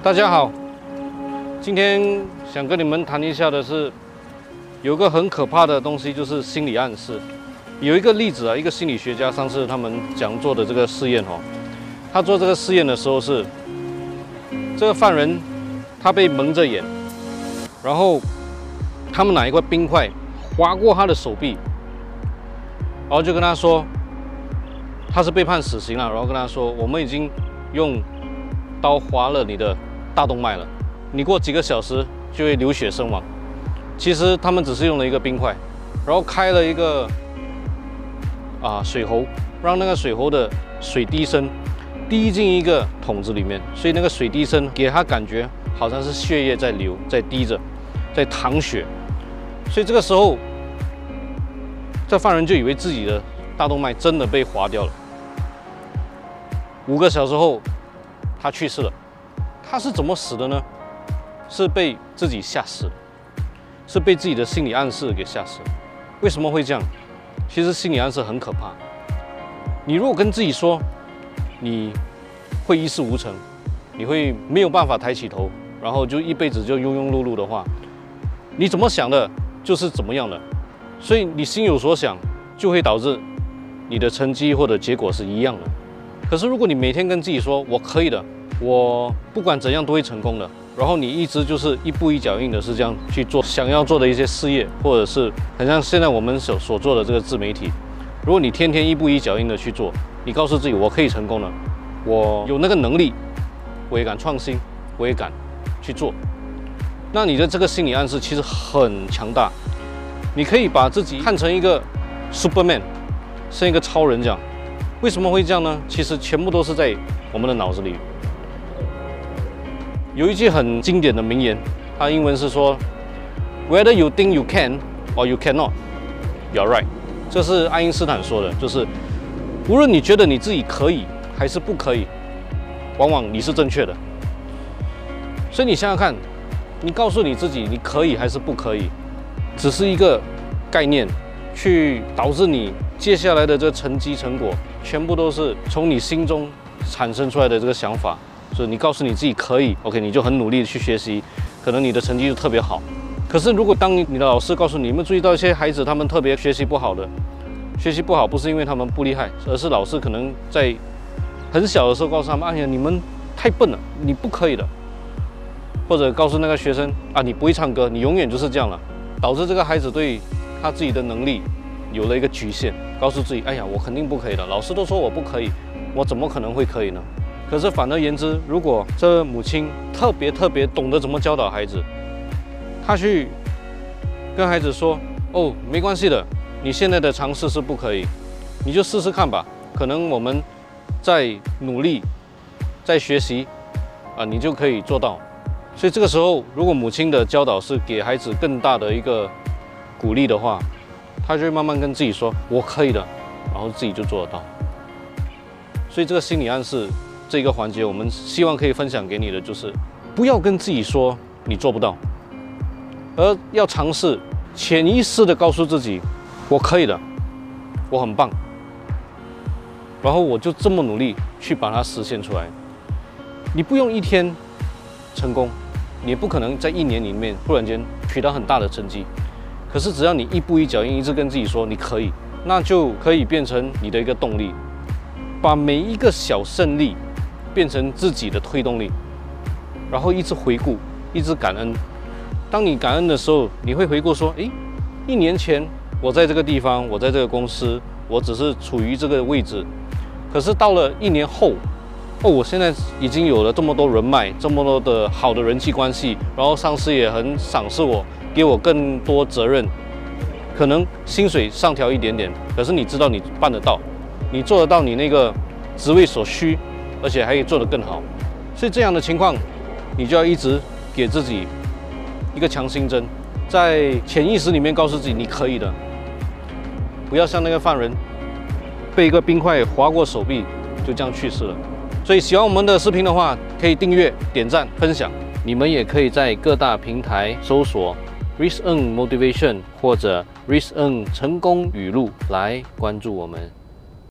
大家好，今天想跟你们谈一下的是，有个很可怕的东西，就是心理暗示。有一个例子啊，一个心理学家上次他们讲做的这个试验哦，他做这个试验的时候是，这个犯人他被蒙着眼，然后他们拿一块冰块划过他的手臂，然后就跟他说，他是被判死刑了，然后跟他说，我们已经用刀划了你的大动脉了，你过几个小时就会流血身亡。其实他们只是用了一个冰块，然后开了一个啊水喉，让那个水喉的水滴声滴进一个桶子里面，所以那个水滴声给他感觉好像是血液在流，在滴着，在淌血。所以这个时候，这犯人就以为自己的大动脉真的被划掉了。五个小时后，他去世了。他是怎么死的呢？是被自己吓死，是被自己的心理暗示给吓死。为什么会这样？其实心理暗示很可怕。你如果跟自己说你会一事无成，你会没有办法抬起头，然后就一辈子就庸庸碌碌的话，你怎么想的就是怎么样的。所以你心有所想，就会导致你的成绩或者结果是一样的。可是如果你每天跟自己说我可以的，我不管怎样都会成功的。然后你一直就是一步一脚印的是这样去做想要做的一些事业，或者是很像现在我们所所做的这个自媒体。如果你天天一步一脚印的去做，你告诉自己我可以成功的，我有那个能力，我也敢创新，我也敢去做。那你的这个心理暗示其实很强大，你可以把自己看成一个 Superman，像一个超人这样。为什么会这样呢？其实全部都是在我们的脑子里。有一句很经典的名言，它英文是说：“Whether you think you can or you cannot, you're right。”这是爱因斯坦说的，就是无论你觉得你自己可以还是不可以，往往你是正确的。所以你想想看，你告诉你自己你可以还是不可以，只是一个概念，去导致你接下来的这成绩成果，全部都是从你心中产生出来的这个想法。是你告诉你自己可以，OK，你就很努力的去学习，可能你的成绩就特别好。可是如果当你的老师告诉你，有没有注意到一些孩子他们特别学习不好的？学习不好不是因为他们不厉害，而是老师可能在很小的时候告诉他们：“哎呀，你们太笨了，你不可以的。”或者告诉那个学生：“啊，你不会唱歌，你永远就是这样了。”导致这个孩子对他自己的能力有了一个局限，告诉自己：“哎呀，我肯定不可以的，老师都说我不可以，我怎么可能会可以呢？”可是反而言之，如果这母亲特别特别懂得怎么教导孩子，他去跟孩子说：“哦，没关系的，你现在的尝试是不可以，你就试试看吧。可能我们在努力，在学习，啊，你就可以做到。所以这个时候，如果母亲的教导是给孩子更大的一个鼓励的话，他就会慢慢跟自己说：我可以的，然后自己就做得到。所以这个心理暗示。这个环节，我们希望可以分享给你的就是，不要跟自己说你做不到，而要尝试潜意识的告诉自己，我可以的，我很棒，然后我就这么努力去把它实现出来。你不用一天成功，你也不可能在一年里面突然间取得很大的成绩，可是只要你一步一脚印，一直跟自己说你可以，那就可以变成你的一个动力，把每一个小胜利。变成自己的推动力，然后一直回顾，一直感恩。当你感恩的时候，你会回顾说：“诶，一年前我在这个地方，我在这个公司，我只是处于这个位置。可是到了一年后，哦，我现在已经有了这么多人脉，这么多的好的人际关系，然后上司也很赏识我，给我更多责任。可能薪水上调一点点，可是你知道你办得到，你做得到你那个职位所需。”而且还可以做得更好，所以这样的情况，你就要一直给自己一个强心针，在潜意识里面告诉自己你可以的，不要像那个犯人被一个冰块划过手臂就这样去世了。所以喜欢我们的视频的话，可以订阅、点赞、分享。你们也可以在各大平台搜索 Risk N Motivation 或者 Risk N 成功语录来关注我们。